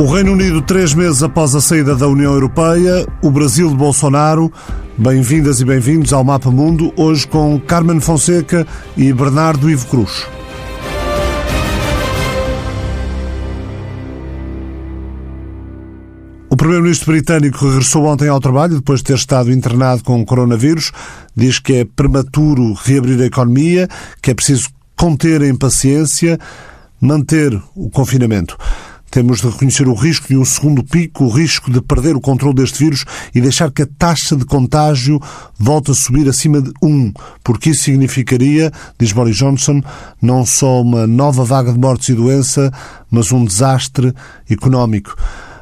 O Reino Unido, três meses após a saída da União Europeia, o Brasil de Bolsonaro. Bem-vindas e bem-vindos ao Mapa Mundo, hoje com Carmen Fonseca e Bernardo Ivo Cruz. O Primeiro-Ministro britânico regressou ontem ao trabalho depois de ter estado internado com coronavírus. Diz que é prematuro reabrir a economia, que é preciso conter a impaciência, manter o confinamento. Temos de reconhecer o risco de um segundo pico, o risco de perder o controle deste vírus e deixar que a taxa de contágio volte a subir acima de 1, porque isso significaria, diz Boris Johnson, não só uma nova vaga de mortes e doença, mas um desastre económico.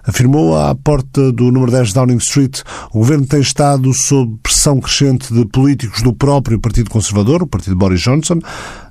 Afirmou à porta do número 10 Downing Street, o governo tem estado sob pressão crescente de políticos do próprio Partido Conservador, o partido Boris Johnson,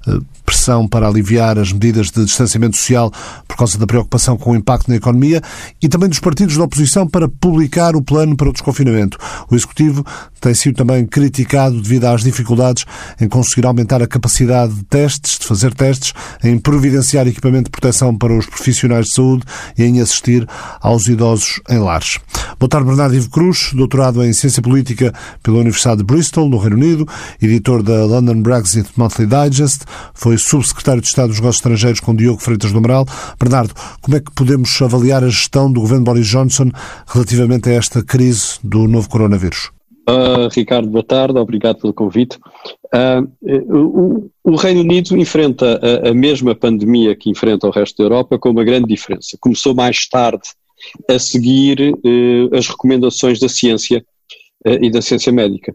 eh, pressão para aliviar as medidas de distanciamento social por causa da preocupação com o impacto na economia e também dos partidos da oposição para publicar o plano para o desconfinamento. O Executivo tem sido também criticado devido às dificuldades em conseguir aumentar a capacidade de testes, de fazer testes, em providenciar equipamento de proteção para os profissionais de saúde e em assistir aos idosos em lares. Boa tarde, Bernardo Ivo Cruz, doutorado em Ciência Política pela Universidade de Bristol, no Reino Unido, editor da London Brexit Monthly Digest, foi subsecretário de Estado dos Negócios Estrangeiros com Diogo Freitas do Amaral. Bernardo, como é que podemos avaliar a gestão do governo Boris Johnson relativamente a esta crise do novo coronavírus? Uh, Ricardo, boa tarde, obrigado pelo convite. Uh, o, o, Reino Unido enfrenta a, a, mesma pandemia que enfrenta o resto da Europa com uma grande diferença. Começou mais tarde a seguir uh, as recomendações da ciência e da ciência médica.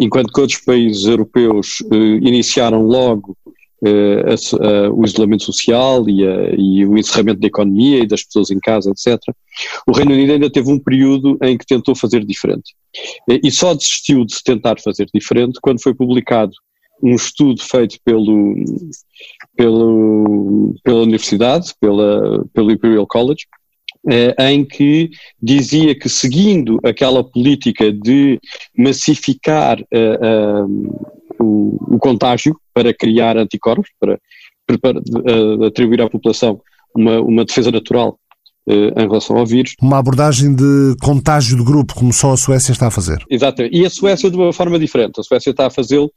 enquanto que outros países europeus iniciaram logo Uh, uh, o isolamento social e, uh, e, o encerramento da economia e das pessoas em casa, etc. O Reino Unido ainda teve um período em que tentou fazer diferente. e só desistiu de tentar fazer diferente quando foi publicado um estudo feito pelo, pelo, pela universidade, pela, pelo Imperial College, em que dizia que seguindo aquela política de massificar o, o contágio para criar anticorpos, para, para uh, atribuir à população uma, uma defesa natural uh, em relação ao vírus. Uma abordagem de contágio de grupo, como só a Suécia está a fazer. Exatamente. E a Suécia de uma forma diferente. A Suécia está a fazê-lo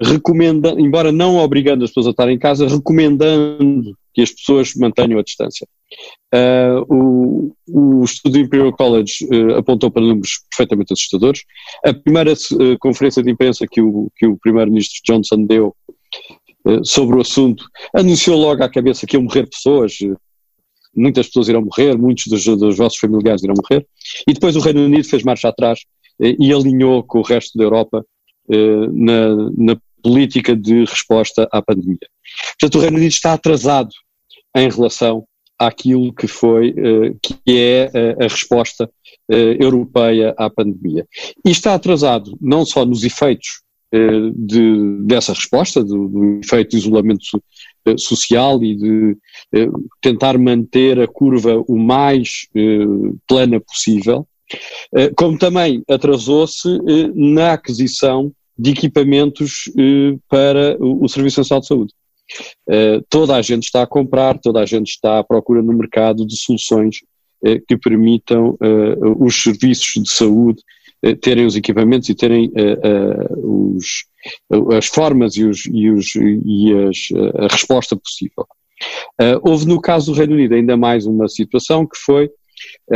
recomenda, embora não obrigando as pessoas a estar em casa, recomendando que as pessoas mantenham a distância. Uh, o, o, estudo do Imperial College uh, apontou para números perfeitamente assustadores. A primeira uh, conferência de imprensa que o, que o primeiro-ministro Johnson deu sobre o assunto anunciou logo à cabeça que iam morrer pessoas, muitas pessoas irão morrer, muitos dos, dos vossos familiares irão morrer, e depois o Reino Unido fez marcha atrás e alinhou com o resto da Europa na, na política de resposta à pandemia. Portanto, o Reino Unido está atrasado em relação àquilo que foi, uh, que é uh, a resposta uh, europeia à pandemia. E está atrasado não só nos efeitos de, dessa resposta, do, do, efeito de isolamento social e de tentar manter a curva o mais plana possível, como também atrasou-se na aquisição de equipamentos para o, o Serviço Nacional de Saúde. Uh, toda a gente está a comprar, toda a gente está à procura no mercado de soluções uh, que permitam uh, os serviços de saúde terem os equipamentos e terem os, as formas e, os, e, os, e as, a resposta possível. houve no caso do Reino Unido ainda mais uma situação que foi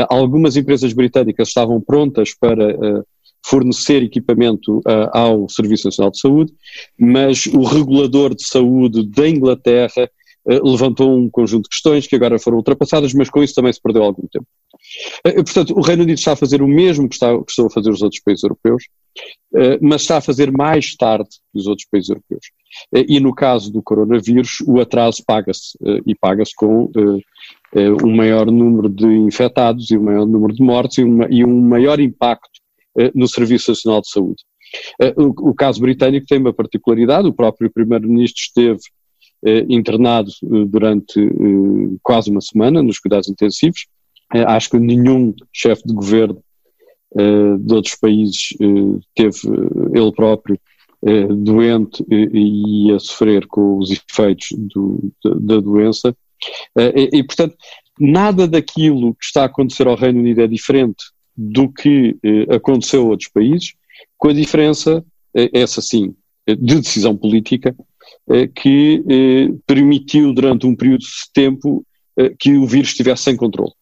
algumas empresas britânicas estavam prontas para fornecer equipamento uh, ao Serviço Nacional de Saúde, mas o regulador de saúde da Inglaterra uh, levantou um conjunto de questões que agora foram ultrapassadas, mas com isso também se perdeu algum tempo. Uh, portanto, o Reino Unido está a fazer o mesmo que, está, que estão a fazer os outros países europeus, mas está a fazer mais tarde que os outros países europeus. e no caso do coronavírus, o atraso paga-se, e paga-se com um maior número de infectados e um maior número de mortes e, uma, e um maior impacto no Serviço Nacional de Saúde. Eh, o, caso britânico tem uma particularidade, o próprio Primeiro-Ministro esteve eh, internado durante quase uma semana nos cuidados intensivos. acho que nenhum chefe de governo de outros países teve ele próprio doente e a sofrer com os efeitos do, da, doença. E, portanto, nada daquilo que está a acontecer ao Reino Unido é diferente do que eh, aconteceu a outros países, com a diferença, eh, essa sim, de decisão política, que permitiu durante um período de tempo que o vírus estivesse sem controle,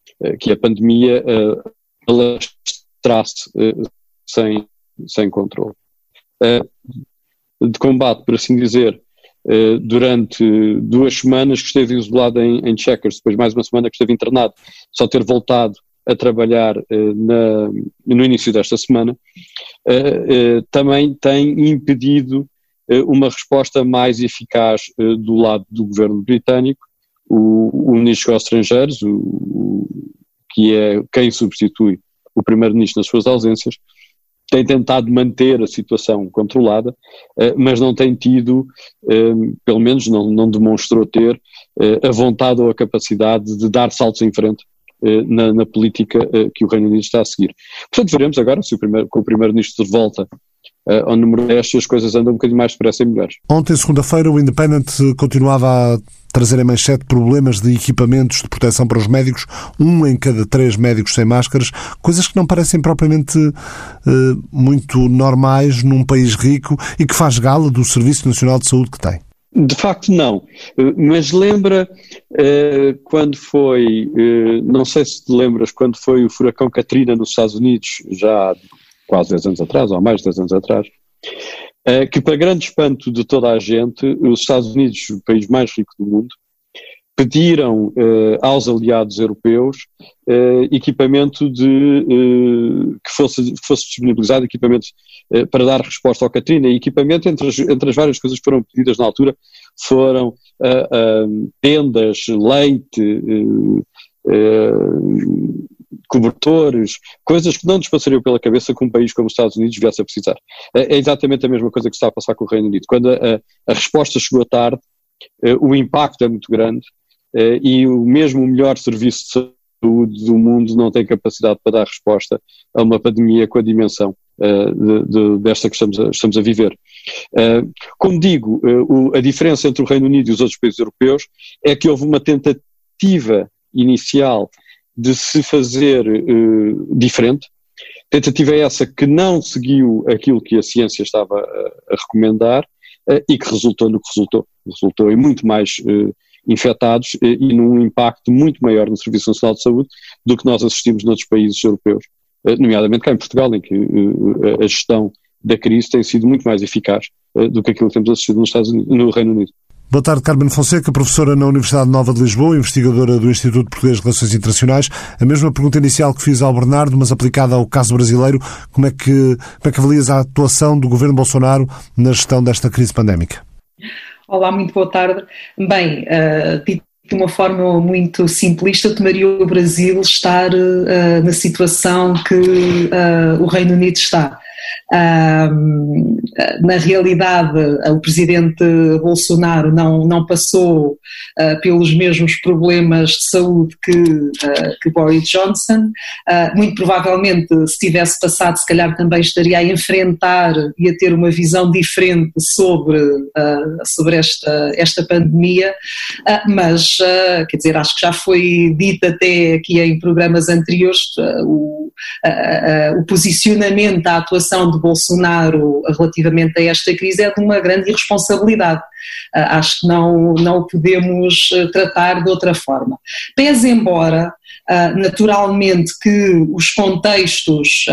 que a pandemia alastrasse sem, sem controle. De combate, por assim dizer, eh, durante duas semanas que esteve isolado em, em Checkers, depois mais uma semana que esteve internado, só ter voltado a trabalhar uh, na, no início desta semana, uh, uh, também tem impedido uma resposta mais eficaz do lado do governo britânico. O, o Ministro dos Estrangeiros, o, o, que é quem substitui o Primeiro-Ministro nas suas ausências, tem tentado manter a situação controlada, eh, mas não tem tido, eh, pelo menos não, não demonstrou ter, eh, a vontade ou a capacidade de dar saltos em frente na, na, política que o Reino Unido está a seguir. Portanto, veremos agora se o primeiro, com o Primeiro-Ministro de volta ao número 10 as coisas andam um bocadinho mais depressa e melhores. Ontem, segunda-feira, o Independent continuava a trazer em manchete problemas de equipamentos de proteção para os médicos, um em cada três médicos sem máscaras, coisas que não parecem propriamente muito normais num país rico e que faz gala do Serviço Nacional de Saúde que tem. De facto, não. Eh, mas lembra uh, quando foi, uh, não sei se te lembras, quando foi o furacão Katrina nos Estados Unidos, já há quase 10 anos atrás, ou mais de 10 anos atrás, que, para grande espanto de toda a gente, os Estados Unidos, o país mais rico do mundo, pediram uh, aos aliados europeus uh, equipamento de, uh, que, fosse, que fosse disponibilizado, equipamento para dar resposta ao Katrina. E equipamento, entre as, entre as várias coisas que foram pedidas na altura, foram tendas, leite, cobertores, coisas que não nos passariam pela cabeça que um país como os Estados Unidos viesse a precisar. É, é exatamente a mesma coisa que está a passar com o Reino Unido. Quando a, a resposta chegou tarde, eh, o impacto é muito grande eh, e o mesmo melhor serviço de saúde do mundo não tem capacidade para dar resposta a uma pandemia com a dimensão eh, de, de, desta que estamos a, estamos a viver. Como digo, a diferença entre o Reino Unido e os outros países europeus é que houve uma tentativa inicial de se fazer diferente. Tentativa essa que não seguiu aquilo que a ciência estava a, a recomendar e que resultou no que resultou. Resultou em muito mais infectados e num impacto muito maior no Serviço Nacional de Saúde do que nós assistimos noutros países europeus, nomeadamente cá em Portugal, em que a gestão da crise tem sido muito mais eficaz do que aquilo que temos assistido nos Estados Unidos, no Reino Unido. Boa tarde, Carmen Fonseca, professora na Universidade Nova de Lisboa, investigadora do Instituto Português de Relações Internacionais. A mesma pergunta inicial que fiz ao Bernardo, mas aplicada ao caso brasileiro, como é que, como é que avalias a atuação do governo Bolsonaro na gestão desta crise pandémica? Olá, muito boa tarde. Bem, uh, de uma forma muito simplista, tomaria o Brasil estar uh, na situação que uh, o Reino Unido está na realidade, o presidente Bolsonaro não, não passou uh, pelos mesmos problemas de saúde que, uh, que Boris Johnson. Ah, muito provavelmente, se tivesse passado, se calhar também estaria a enfrentar e a ter uma visão diferente sobre, sobre esta, esta pandemia, mas, quer dizer, acho que já foi dito até aqui em programas anteriores o, o posicionamento, a atuação de Bolsonaro relativamente a esta crise é de uma grande irresponsabilidade. Ah, acho que não, não podemos ah, tratar de outra forma. Pese embora, ah, naturalmente, que os contextos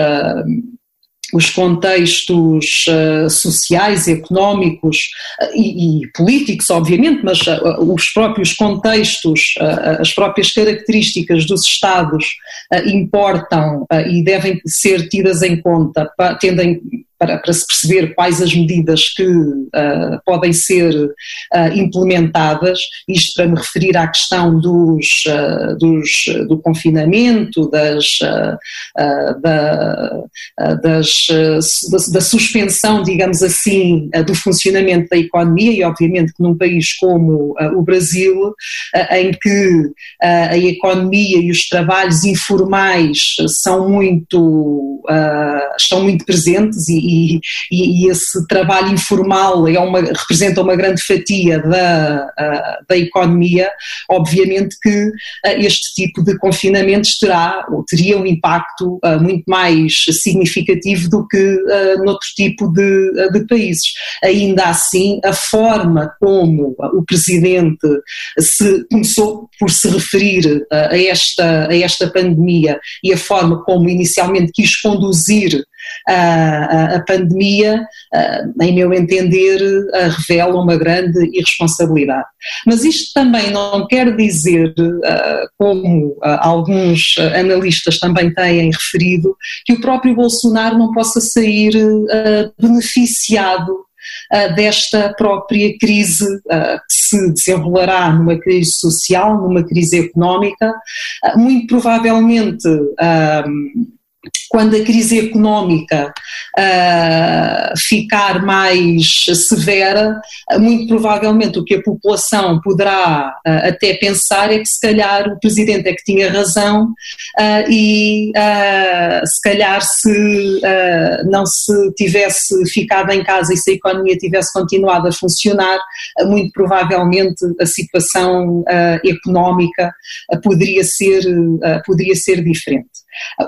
os contextos uh, sociais, económicos uh, e, e, políticos, obviamente, mas uh, os próprios contextos, as próprias características dos Estados importam e devem ser tidas em conta, tendo em, para, para se perceber quais as medidas que uh, podem ser uh, implementadas, isto para me referir à questão dos, uh, dos do confinamento, das, da, das, da, suspensão, digamos assim, do funcionamento da economia e obviamente que num país como o Brasil, em que a economia e os trabalhos informais são muito, estão muito presentes e, e, e, e, esse trabalho informal é uma, representa uma grande fatia da, da economia, obviamente que este tipo de confinamentos terá teria um impacto muito mais significativo do que noutro tipo de, de países. Ainda assim, a forma como o Presidente se começou por se referir a esta, a esta pandemia e a forma como inicialmente quis conduzir a, a, pandemia, em meu entender, revela uma grande irresponsabilidade. Mas isto também não quer dizer, como alguns analistas também têm referido, que o próprio Bolsonaro não possa sair beneficiado desta própria crise que se desenrolará numa crise social, numa crise económica, muito provavelmente quando a crise económica uh, ficar mais severa, muito provavelmente o que a população poderá uh, até pensar é que se calhar o Presidente é que tinha razão uh, e se calhar se não se tivesse ficado em casa e se a economia tivesse continuado a funcionar, muito provavelmente a situação económica poderia ser, poderia ser diferente.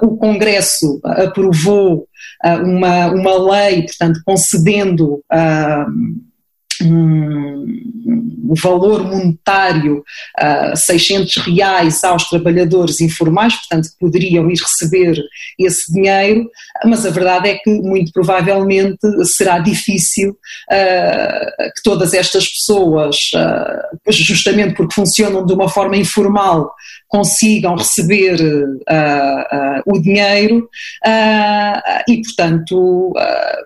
O Congresso aprovou uh, uma, uma lei, portanto, concedendo uh, um, valor monetário uh, 600 reais aos trabalhadores informais, portanto poderiam ir receber esse dinheiro, mas a verdade é que muito provavelmente será difícil uh, que todas estas pessoas, uh, justamente porque funcionam de uma forma informal, consigam receber uh, o dinheiro e portanto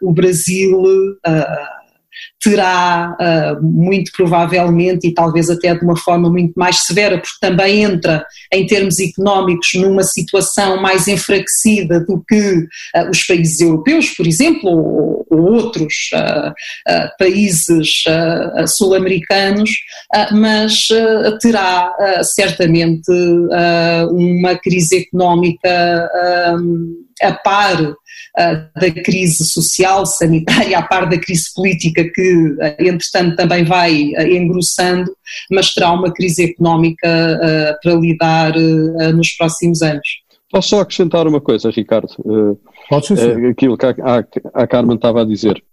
o Brasil terá uh, muito provavelmente e talvez até de uma forma muito mais severa, porque também entra em termos económicos numa situação mais enfraquecida do que uh, os países europeus, por exemplo, ou, ou outros uh, países sul-americanos, mas terá certamente uma crise económica a par da crise social, sanitária, a par da crise política que, entretanto, também vai engrossando, mas terá uma crise económica para lidar nos próximos anos. Posso só acrescentar uma coisa, Ricardo? Pode ser. Aquilo que a, a, a Carmen estava a dizer.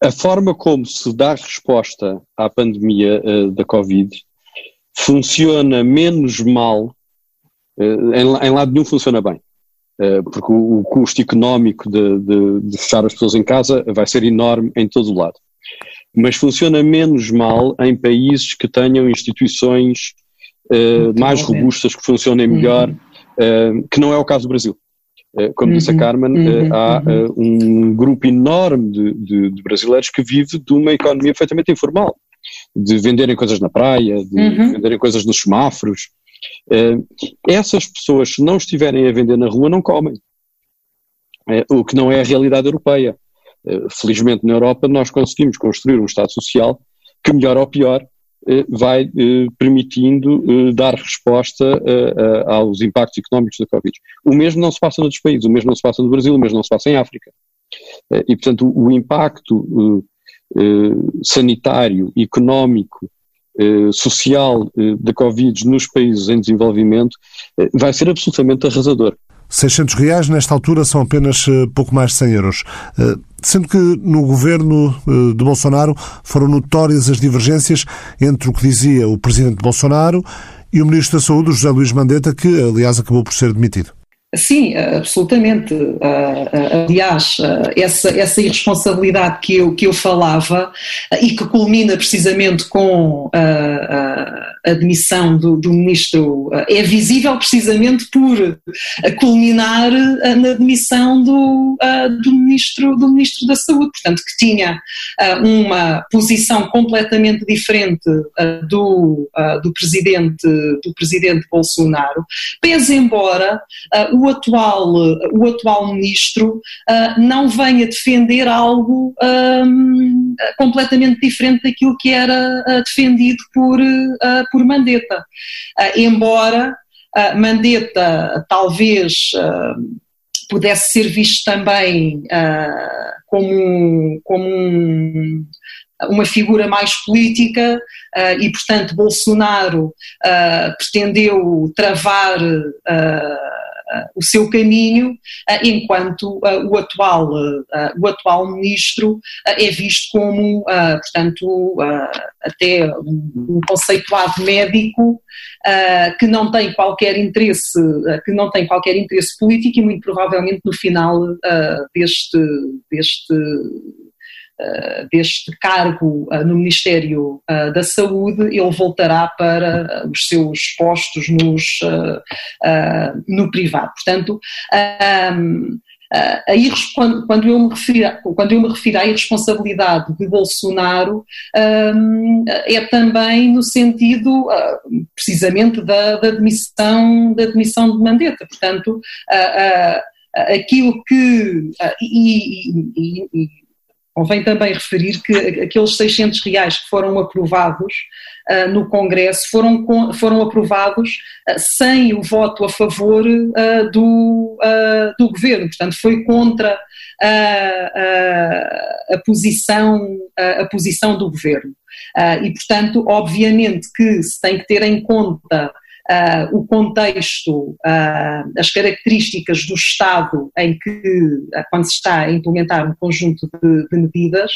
A forma como se dá resposta à pandemia da Covid funciona menos mal, em, em lado nenhum funciona bem. Eh, porque o, custo económico de, de, de, fechar as pessoas em casa vai ser enorme em todo o lado. Mas funciona menos mal em países que tenham instituições uh, mais robustas, que funcionem melhor, uhum. uh, que não é o caso do Brasil. Uh, como uhum. disse a uhum. Carmen, uhum. há uhum. um grupo enorme de, de, brasileiros que vive de uma economia perfeitamente informal, de venderem coisas na praia, de uhum. venderem coisas nos semáforos, essas pessoas, se não estiverem a vender na rua, não comem. Uh, o que não é a realidade europeia. Uh, felizmente, na Europa, nós conseguimos construir um Estado social que, melhor ou pior, vai permitindo dar resposta aos impactos económicos da Covid. O mesmo não se passa noutros países, o mesmo não se passa no Brasil, o mesmo não se passa em África. e, portanto, o, impacto sanitário, económico, eh, social eh, da Covid nos países em desenvolvimento eh, vai ser absolutamente arrasador. 600 reais nesta altura são apenas pouco mais de 100 euros. Sendo que no governo de Bolsonaro foram notórias as divergências entre o que dizia o presidente Bolsonaro e o ministro da Saúde, José Luís Mandetta, que aliás acabou por ser demitido. Sim, absolutamente. Aliás, essa, essa irresponsabilidade que eu, que eu falava e que culmina precisamente com admissão do, do, ministro é visível precisamente por culminar na admissão do, do, ministro, do ministro da Saúde, portanto, que tinha uma posição completamente diferente do, do, presidente, do presidente Bolsonaro, pese embora o atual, o atual ministro não venha defender algo um, completamente diferente daquilo que era uh, defendido por, uh, por Mandetta. embora Mandetta talvez pudesse ser visto também uh, como, como um, uma figura mais política uh, e, portanto, Bolsonaro uh, pretendeu travar o seu caminho, enquanto o, atual, o atual ministro é visto como, portanto, até um conceituado médico que não tem qualquer interesse, que não tem qualquer interesse político e muito provavelmente no final deste, deste deste cargo uh, no Ministério uh, da Saúde, ele voltará para os seus postos nos, no privado. Portanto, um, Aí, quando, eu me refiro, quando eu me refiro à irresponsabilidade de Bolsonaro, um, é também no sentido precisamente da, da, demissão, da demissão de Mandetta. Portanto, aquilo que. E, e, e, Convém também referir que aqueles 600 reais que foram aprovados uh, no Congresso foram, foram aprovados uh, sem o voto a favor uh, do, do governo, portanto foi contra a, posição, a, posição do governo. e, portanto, obviamente que se tem que ter em conta uh, o contexto, uh, as características do Estado em que, uh, quando se está a implementar um conjunto de, de medidas,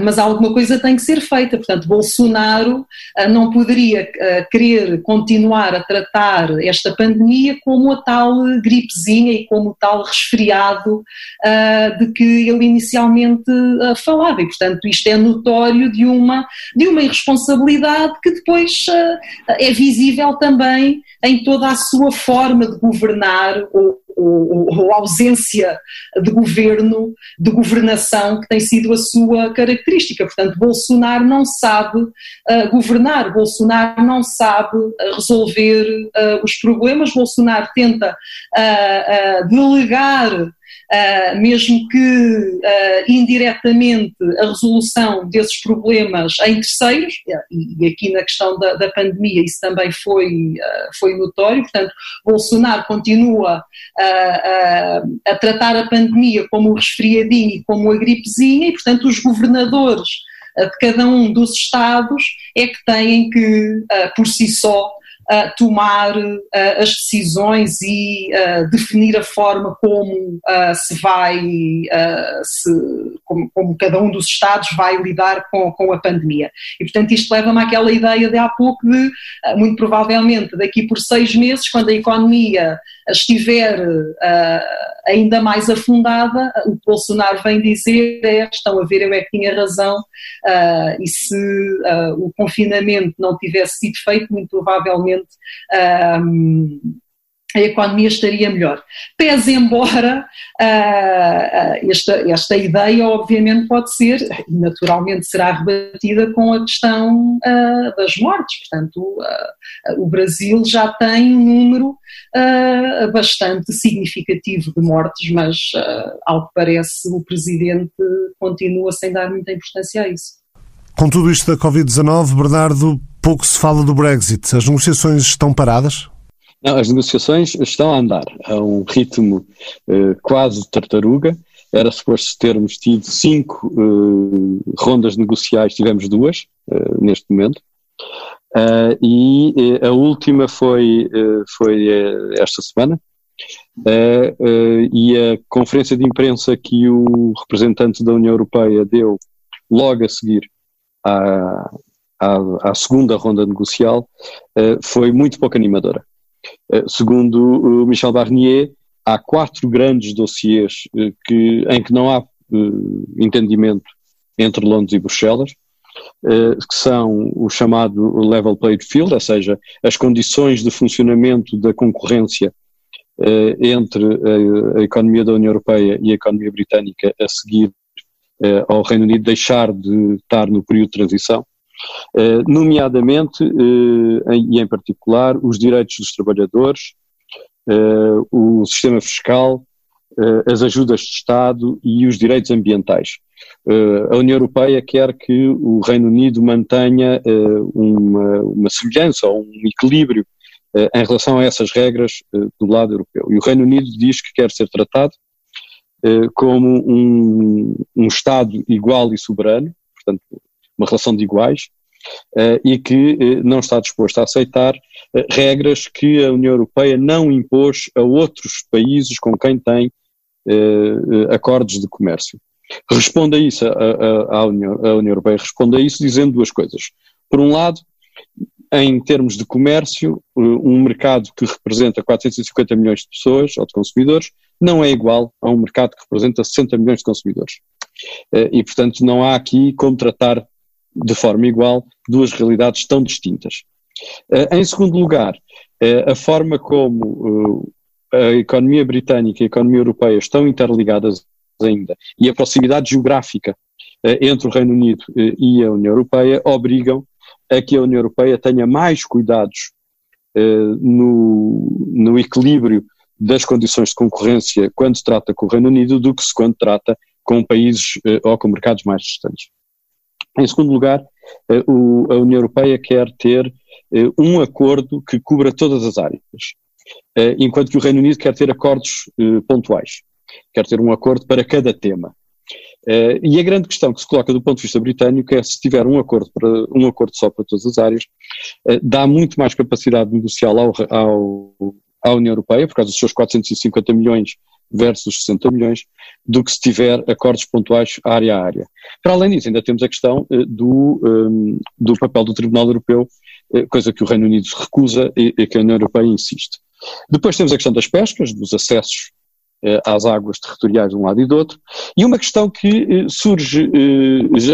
mas alguma coisa tem que ser feita. Portanto, Bolsonaro não poderia querer continuar a tratar esta pandemia como a tal gripezinha e como o tal resfriado de que ele inicialmente falava. E, portanto, isto é notório de uma, de uma irresponsabilidade que depois é visível também em toda a sua forma de governar ou, ou, ausência de governo, de governação, que tem sido a sua característica. Portanto, Bolsonaro não sabe uh, governar, Bolsonaro não sabe uh, resolver uh, os problemas, Bolsonaro tenta delegar uh, mesmo que uh, indiretamente a resolução desses problemas em terceiros, e, e aqui na questão da, da, pandemia isso também foi, uh, foi notório, portanto, Bolsonaro continua a tratar a pandemia como um resfriadinho e como uma gripezinha, e portanto os governadores de cada um dos estados é que têm que, por si só, uh, tomar uh, as decisões e uh, definir a forma como se vai, se, como, como, cada um dos Estados vai lidar com, com a pandemia. E, portanto, isto leva-me àquela ideia de há pouco de, muito provavelmente, daqui por seis meses, quando a economia estiver ainda mais afundada, o que Bolsonaro vem dizer é: estão a ver, eu é que tinha razão, e se o confinamento não tivesse sido feito, muito provavelmente um, a economia estaria melhor. Pese embora uh, esta, esta ideia, obviamente, pode ser, e naturalmente será rebatida com a questão uh, das mortes. Portanto, uh, o Brasil já tem um número bastante significativo de mortes, mas, ao que parece, o Presidente continua sem dar muita importância a isso. Com tudo isto da Covid-19, Bernardo, pouco se fala do Brexit. As negociações estão paradas? Não, as negociações estão a andar a um ritmo uh, quase tartaruga. Era suposto termos tido cinco uh, rondas negociais, tivemos duas uh, neste momento. e a última foi, foi esta semana. e a conferência de imprensa que o representante da União Europeia deu logo a seguir à, à, à segunda ronda negocial uh, foi muito pouco animadora. Uh, segundo Michel Barnier, há quatro grandes dossiês uh, que, em que não há entendimento entre Londres e Bruxelas, que são o chamado level played field, ou seja, as condições de funcionamento da concorrência entre a, economia da União Europeia e a economia britânica a seguir ao Reino Unido deixar de estar no período de transição, eh, nomeadamente, eh, e em particular, os direitos dos trabalhadores, eh, o sistema fiscal, as ajudas de Estado e os direitos ambientais. a União Europeia quer que o Reino Unido mantenha uma, uma semelhança ou um equilíbrio em relação a essas regras do lado europeu. E o Reino Unido diz que quer ser tratado como um, um Estado igual e soberano, portanto, uma relação de iguais, uh, e que uh, não está disposto a aceitar regras que a União Europeia não impôs a outros países com quem tem acordos de comércio. Responde a isso, a, a, União, a União Europeia responde a isso dizendo duas coisas. Por um lado, em termos de comércio, um mercado que representa 450 milhões de pessoas ou de consumidores não é igual a um mercado que representa 60 milhões de consumidores. E, portanto, não há aqui como tratar de forma igual duas realidades tão distintas. Uh, em segundo lugar, uh, a forma como a economia britânica e a economia europeia estão interligadas ainda e a proximidade geográfica entre o Reino Unido e a União Europeia obrigam a que a União Europeia tenha mais cuidados no, no equilíbrio das condições de concorrência quando se trata com o Reino Unido do que se quando trata com países ou com mercados mais distantes. Em segundo lugar, eh, a União Europeia quer ter eh, um acordo que cubra todas as áreas, eh, enquanto que o Reino Unido quer ter acordos pontuais, quer ter um acordo para cada tema. E a grande questão que se coloca do ponto de vista britânico é se tiver um acordo, para, um acordo só para todas as áreas, dá muito mais capacidade negocial ao, ao, à União Europeia, por causa dos seus 450 milhões versus 60 milhões, do que se tiver acordos pontuais área a área. Para além disso, ainda temos a questão uh, do, ehm, do papel do Tribunal Europeu, uh, coisa que o Reino Unido recusa e, e, que a União Europeia insiste. Depois temos a questão das pescas, dos acessos às águas territoriais de um lado e do outro, e uma questão que surge,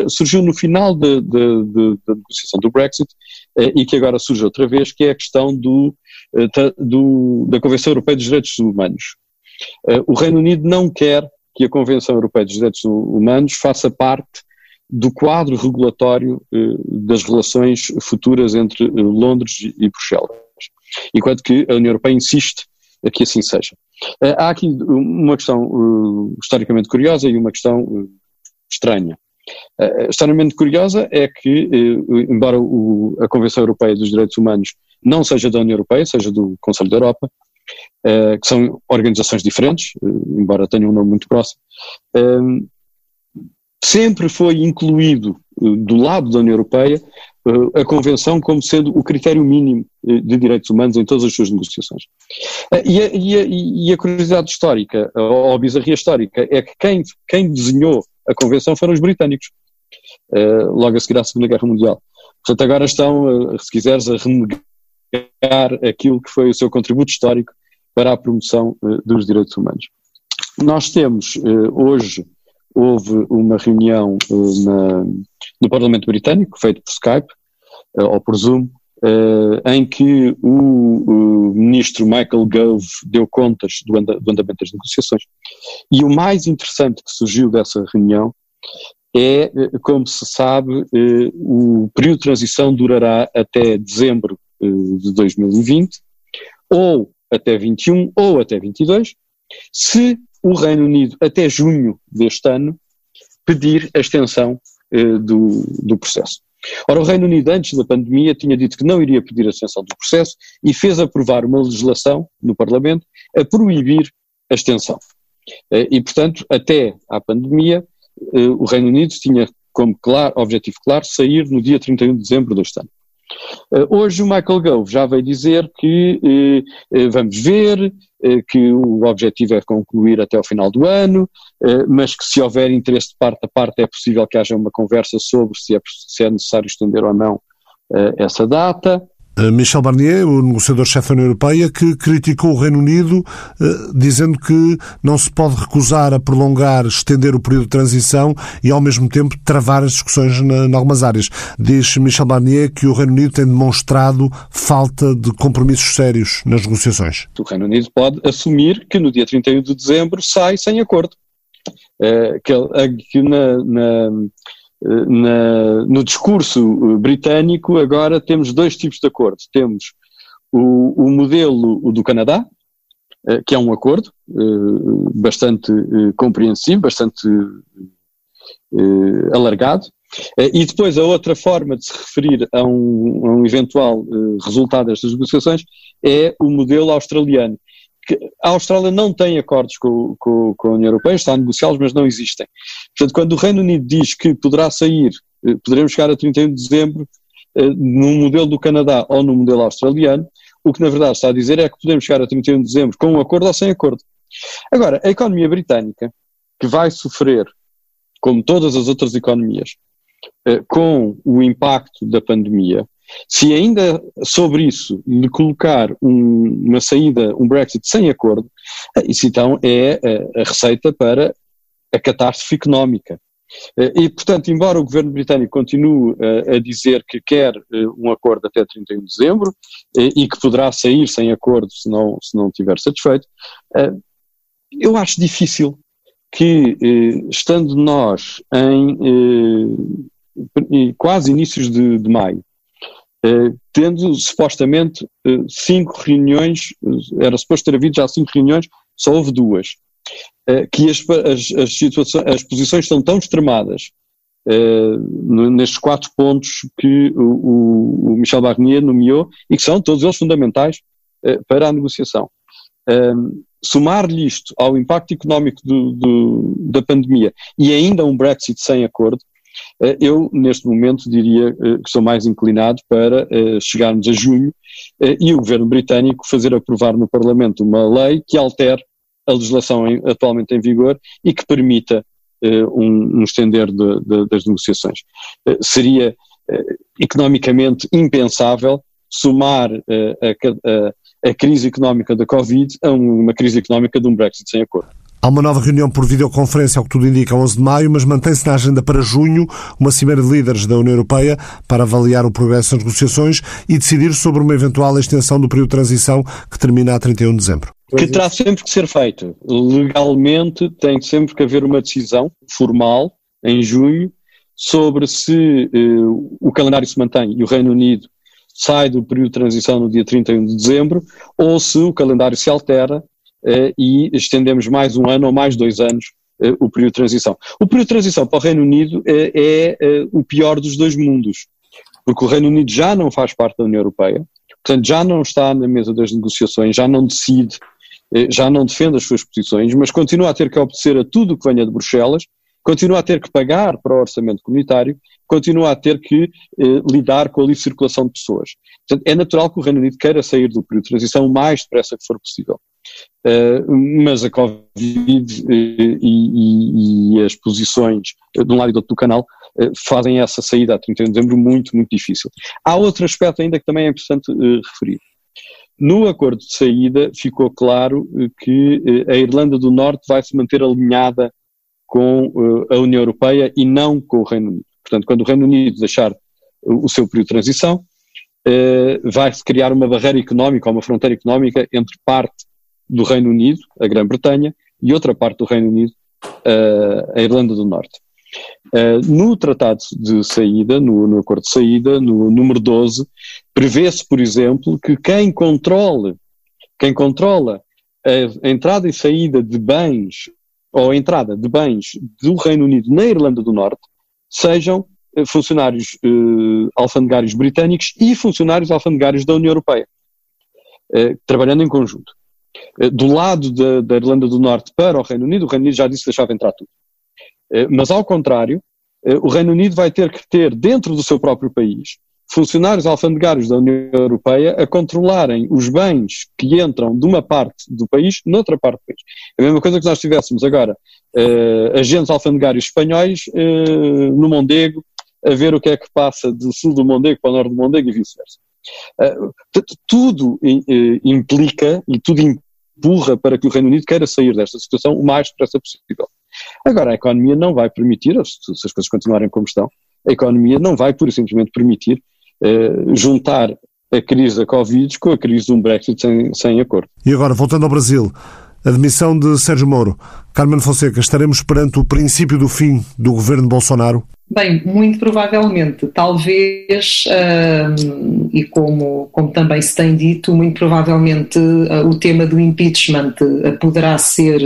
surgiu no final da negociação do Brexit e que agora surge outra vez, que é a questão do, do, da Convenção Europeia dos Direitos Humanos. O Reino Unido não quer que a Convenção Europeia dos Direitos Humanos faça parte do quadro regulatório das relações futuras entre Londres e Bruxelas, enquanto que a União Europeia insiste que assim seja. há aqui uma questão historicamente curiosa e uma questão estranha. Uh, curiosa é que, embora o, a Convenção Europeia dos Direitos Humanos não seja da União Europeia, seja do Conselho da Europa, uh, que são organizações diferentes, uh, embora tenham um nome muito próximo, uh, sempre foi incluído do lado da União Europeia a Convenção como sendo o critério mínimo de direitos humanos em todas as suas negociações. E a, e a, e a curiosidade histórica, ou a bizarria histórica, é que quem, quem desenhou a Convenção foram os britânicos, logo a seguir à Segunda Guerra Mundial. Portanto, agora estão, se quiseres, a renegar aquilo que foi o seu contributo histórico para a promoção dos direitos humanos. Nós temos, hoje, houve uma reunião na, no Parlamento Britânico, feito por Skype, ou por Zoom, em que o, ministro Michael Gove deu contas do, anda, do andamento das negociações. E o mais interessante que surgiu dessa reunião é, como se sabe, o período de transição durará até dezembro de 2020, ou até 21 ou até 22, se o Reino Unido até junho deste ano pedir a extensão eh, do, do processo. Ora, o Reino Unido, antes da pandemia, tinha dito que não iria pedir a extensão do processo e fez aprovar uma legislação no Parlamento a proibir a extensão. Eh, e, portanto, até à pandemia, eh, o Reino Unido tinha como claro, objetivo claro sair no dia 31 de dezembro deste ano. Uh, hoje o Michael Gove já veio dizer que uh, vamos ver, que o objetivo é concluir até o final do ano, mas que se houver interesse de parte a parte é possível que haja uma conversa sobre se é, se é necessário estender ou não essa data. Michel Barnier, o negociador-chefe da União Europeia, que criticou o Reino Unido, eh, dizendo que não se pode recusar a prolongar, estender o período de transição e, ao mesmo tempo, travar as discussões em algumas áreas. Diz Michel Barnier que o Reino Unido tem demonstrado falta de compromissos sérios nas negociações. O Reino Unido pode assumir que no dia 31 de dezembro sai sem acordo. Eh, que na, na na, no discurso britânico, agora temos dois tipos de acordos. Temos o, o modelo do Canadá, eh, que é um acordo eh, bastante eh, compreensivo, bastante alargado, E depois a outra forma de se referir a um, a um eventual resultado destas negociações é o modelo australiano. Que a Austrália não tem acordos com, com, com a União Europeia, está a negociá-los, mas não existem. Portanto, quando o Reino Unido diz que poderá sair, poderemos chegar a 31 de dezembro, no modelo do Canadá ou no modelo australiano, o que na verdade está a dizer é que podemos chegar a 31 de dezembro com um acordo ou sem acordo. Agora, a economia britânica, que vai sofrer, como todas as outras economias, eh, com o impacto da pandemia, se ainda sobre isso lhe colocar um, uma saída, um Brexit sem acordo, eh, isso então é a, a receita para a catástrofe económica. Eh, e, portanto, embora o governo britânico continue a dizer que quer um acordo até 31 de dezembro e que poderá sair sem acordo se não, se não estiver satisfeito, eu acho difícil que, eh, estando nós em eh, quase inícios de, de maio, eh, tendo supostamente cinco reuniões, era suposto ter havido já cinco reuniões, só houve duas, que as, as, as, situações, as posições estão tão extremadas nestes quatro pontos que o, o, Michel Barnier nomeou e que são todos eles fundamentais para a negociação. Somar-lhe isto ao impacto económico do, do, da pandemia e ainda um Brexit sem acordo, eh, eu neste momento diria eh, que sou mais inclinado para eh, chegarmos a junho e o governo britânico fazer aprovar no Parlamento uma lei que altere a legislação atualmente em vigor e que permita um, um estender de, de, das negociações. Seria economicamente impensável somar a, a, a crise económica da Covid a uma crise económica de um Brexit sem acordo. Há uma nova reunião por videoconferência, ao que tudo indica, 11 de maio, mas mantém-se na agenda para junho uma cimeira de líderes da União Europeia para avaliar o progresso das negociações e decidir sobre uma eventual extensão do período de transição que termina a 31 de dezembro. Que terá sempre que ser feito. Legalmente tem sempre que haver uma decisão formal em junho sobre se uh, o calendário se mantém e o Reino Unido sai do período de transição no dia 31 de dezembro, ou se o calendário se altera eh, e estendemos mais um ano ou mais dois anos eh, o período de transição. O período de transição para o Reino Unido eh, é eh, o pior dos dois mundos, porque o Reino Unido já não faz parte da União Europeia, portanto já não está na mesa das negociações, já não decide, eh, já não defende as suas posições, mas continua a ter que obedecer a tudo o que venha de Bruxelas, continua a ter que pagar para o orçamento comunitário continua a ter que eh, lidar com a livre circulação de pessoas. Portanto, é natural que o Reino Unido queira sair do período de transição o mais depressa que for possível. Uh, mas a Covid uh, e, e, e, as posições de um lado e do outro do canal fazem essa saída a 31 de dezembro muito, muito difícil. Há outro aspecto ainda que também é importante referir. No acordo de saída ficou claro que a Irlanda do Norte vai se manter alinhada com a União Europeia e não com o Reino Unido. Portanto, quando o Reino Unido deixar o seu período de transição, eh, vai-se criar uma barreira económica, uma fronteira económica entre parte do Reino Unido, a Grã-Bretanha, e outra parte do Reino Unido, eh, a Irlanda do Norte. Eh, no tratado de saída, no, no acordo de saída, no número 12, prevê-se, por exemplo, que quem controle, quem controla a entrada e saída de bens, ou a entrada de bens do Reino Unido na Irlanda do Norte, sejam eh, funcionários uh, alfandegários britânicos e funcionários alfandegários da União Europeia, uh, trabalhando em conjunto. Uh, do lado da, da, Irlanda do Norte para o Reino Unido, o Reino Unido já disse que deixava entrar tudo. Mas ao contrário, o Reino Unido vai ter que ter dentro do seu próprio país funcionários alfandegários da União Europeia a controlarem os bens que entram de uma parte do país noutra parte do país. É a mesma coisa que nós tivéssemos agora uh, agentes alfandegários espanhóis uh, no Mondego a ver o que é que passa do sul do Mondego para o norte do Mondego e vice-versa. Uh, tudo implica e tudo empurra para que o Reino Unido queira sair desta situação o mais depressa possível. Agora, a economia não vai permitir, se as coisas continuarem como estão, a economia não vai, pura e simplesmente, permitir uh, juntar a crise da Covid com a crise de um Brexit sem, sem acordo. E agora, voltando ao Brasil, a demissão de Sérgio Moro. Carmen Fonseca, estaremos perante o princípio do fim do governo Bolsonaro? Bem, muito provavelmente, talvez, uh, e como, como também se tem dito, muito provavelmente uh, o tema do impeachment uh, poderá ser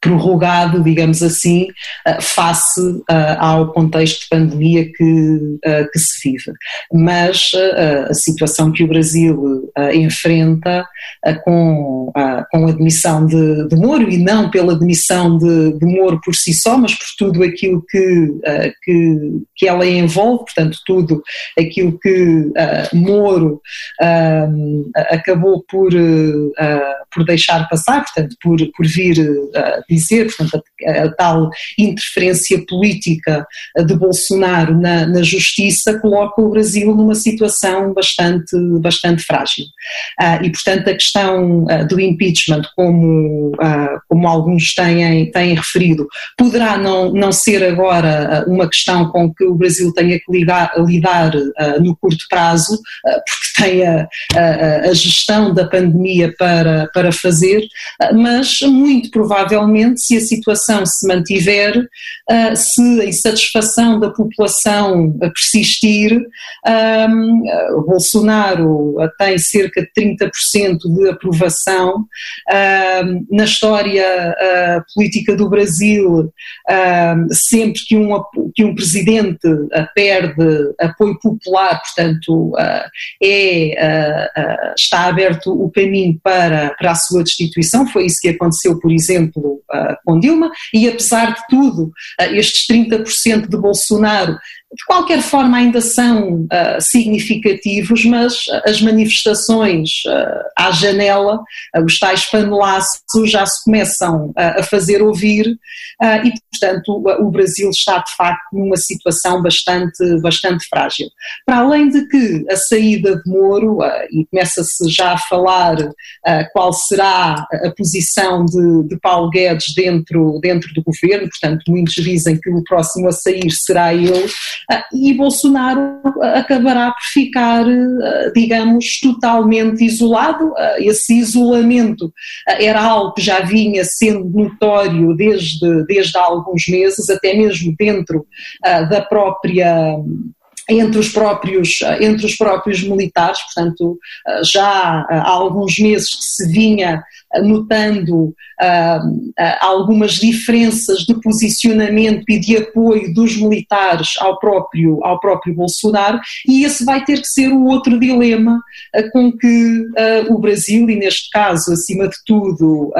prorrogado, digamos assim, face ao contexto de pandemia que, que se vive. Mas a situação que o Brasil enfrenta com, com a admissão de, de Moro, e não pela admissão de, de Moro por si só, mas por tudo aquilo que, que, que ela envolve, portanto, tudo aquilo que Moro acabou por, por deixar passar, portanto, por, por vir dizer, portanto, a, a, tal interferência política de Bolsonaro na, na, justiça coloca o Brasil numa situação bastante, bastante frágil. E, portanto, a questão do impeachment, como, como alguns têm, têm referido, poderá não, não ser agora uma questão com que o Brasil tenha que lidar, lidar no curto prazo, porque tem a, a, a, gestão da pandemia para, para fazer, mas muito provavelmente, se a situação se mantiver, se a insatisfação da população persistir, um, Bolsonaro tem cerca de 30% de aprovação. Um, na história política do Brasil, um, sempre que um, que um presidente perde apoio popular, portanto, uh, é, está aberto o caminho para, para a sua destituição. Foi isso que aconteceu, por exemplo, com Dilma, e apesar de tudo, estes 30% de Bolsonaro de qualquer forma ainda são uh, significativos, mas as manifestações uh, à janela, uh, os tais panelaços já se começam a fazer ouvir e, portanto, o, Brasil está de facto numa situação bastante, bastante frágil. Para além de que a saída de Moro, e começa-se já a falar qual será a posição de, de Paulo Guedes dentro, dentro do governo, portanto, muitos dizem que o próximo a sair será ele, e Bolsonaro acabará por ficar, ah, digamos, totalmente isolado. Ah, esse isolamento era algo que já vinha sendo notório desde, desde há alguns meses, até mesmo dentro da própria entre os próprios entre os próprios militares, portanto já há alguns meses que se vinha notando uh, algumas diferenças de posicionamento e de apoio dos militares ao próprio, ao próprio Bolsonaro, e esse vai ter que ser o outro dilema uh, com que uh, o Brasil, e neste caso, acima de tudo,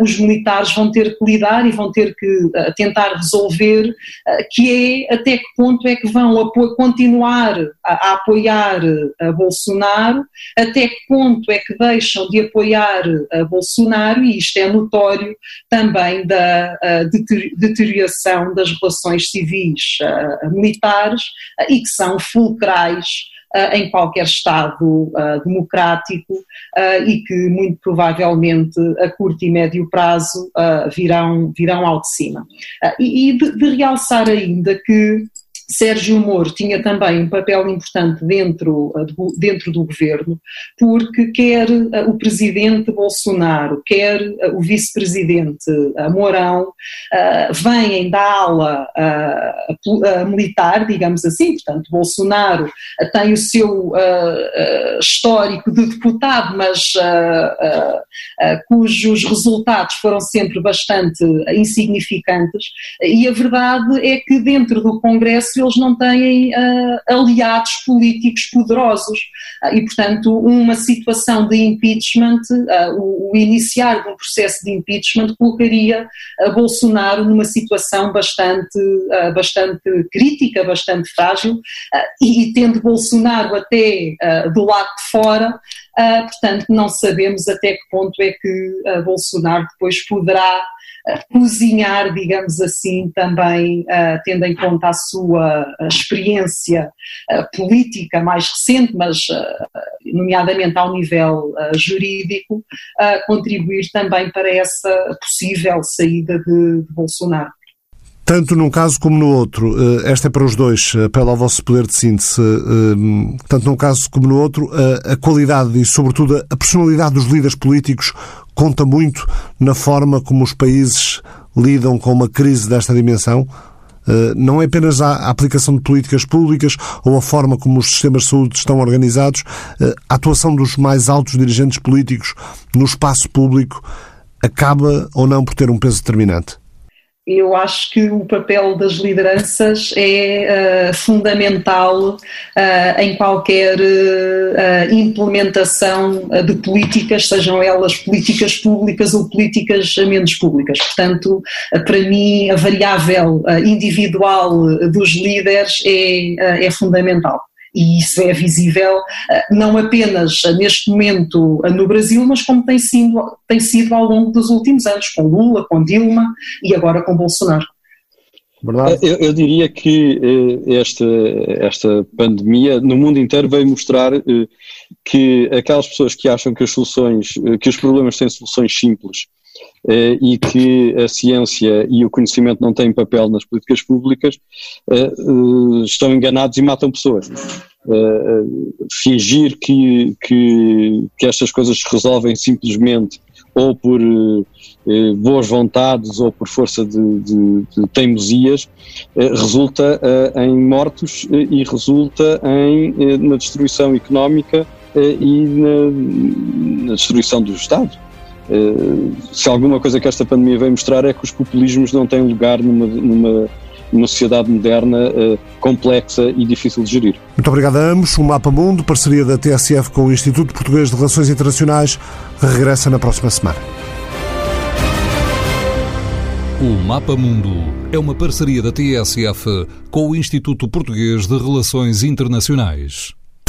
os militares vão ter que lidar e vão ter que tentar resolver, que é até que ponto é que vão continuar a, a apoiar Bolsonaro, até que ponto é que deixam de apoiar a Bolsonaro, e isto é notório também da deterioração das relações civis militares e que são fulcrais em qualquer Estado democrático e que muito provavelmente a curto e médio prazo virão, virão ao de cima. e de, de realçar ainda que Sérgio Moro tinha também um papel importante dentro, dentro do governo, porque quer o presidente Bolsonaro, quer o vice-presidente Mourão, vêm da ala militar, digamos assim, portanto, Bolsonaro tem o seu histórico de deputado, mas cujos resultados foram sempre bastante insignificantes, e a verdade é que dentro do Congresso eles não têm uh, aliados políticos poderosos. Uh, e, portanto, uma situação de impeachment, uh, o, o, iniciar de um processo de impeachment, colocaria Bolsonaro numa situação bastante, bastante crítica, bastante frágil, e, e, tendo Bolsonaro até do lado de fora, portanto, não sabemos até que ponto é que Bolsonaro depois poderá cozinhar, digamos assim, também uh, tendo em conta a sua experiência uh, política mais recente, mas nomeadamente ao nível jurídico, contribuir também para essa possível saída de, de Bolsonaro. Tanto num caso como no outro, esta é para os dois, apelo ao vosso poder de síntese, tanto num caso como no outro, a qualidade e, sobretudo, a personalidade dos líderes políticos conta muito na forma como os países lidam com uma crise desta dimensão? Eh, não é apenas a aplicação de políticas públicas ou a forma como os sistemas de saúde estão organizados, eh, a atuação dos mais altos dirigentes políticos no espaço público acaba ou não por ter um peso determinante? Eu acho que o papel das lideranças é uh, fundamental uh, em qualquer uh, implementação de políticas, sejam elas políticas públicas ou políticas menos públicas. Portanto, para mim, a variável individual dos líderes é, é fundamental e isso é visível eh, não apenas neste momento eh, no Brasil, mas como tem sido, tem sido ao longo dos últimos anos, com Lula, com Dilma e agora com Bolsonaro. Eh, eu, eu, diria que esta, esta pandemia no mundo inteiro veio mostrar que aquelas pessoas que acham que as soluções, que os problemas têm soluções simples eh, e que a ciência e o conhecimento não têm papel nas políticas públicas, eh, eh, estão enganados e matam pessoas. Fingir que, que, que estas coisas se resolvem simplesmente ou por boas vontades ou por força de, de, de teimosias, resulta em mortos e resulta em, na destruição económica e na, na destruição do Estado. Eh, se alguma coisa que esta pandemia veio mostrar é que os populismos não têm lugar numa, numa, numa sociedade moderna uh, complexa e difícil de gerir. Muito obrigado a ambos. O Mapa Mundo, parceria da TSF com o Instituto Português de Relações Internacionais, regressa na próxima semana. O Mapa Mundo é uma parceria da TSF com o Instituto Português de Relações Internacionais.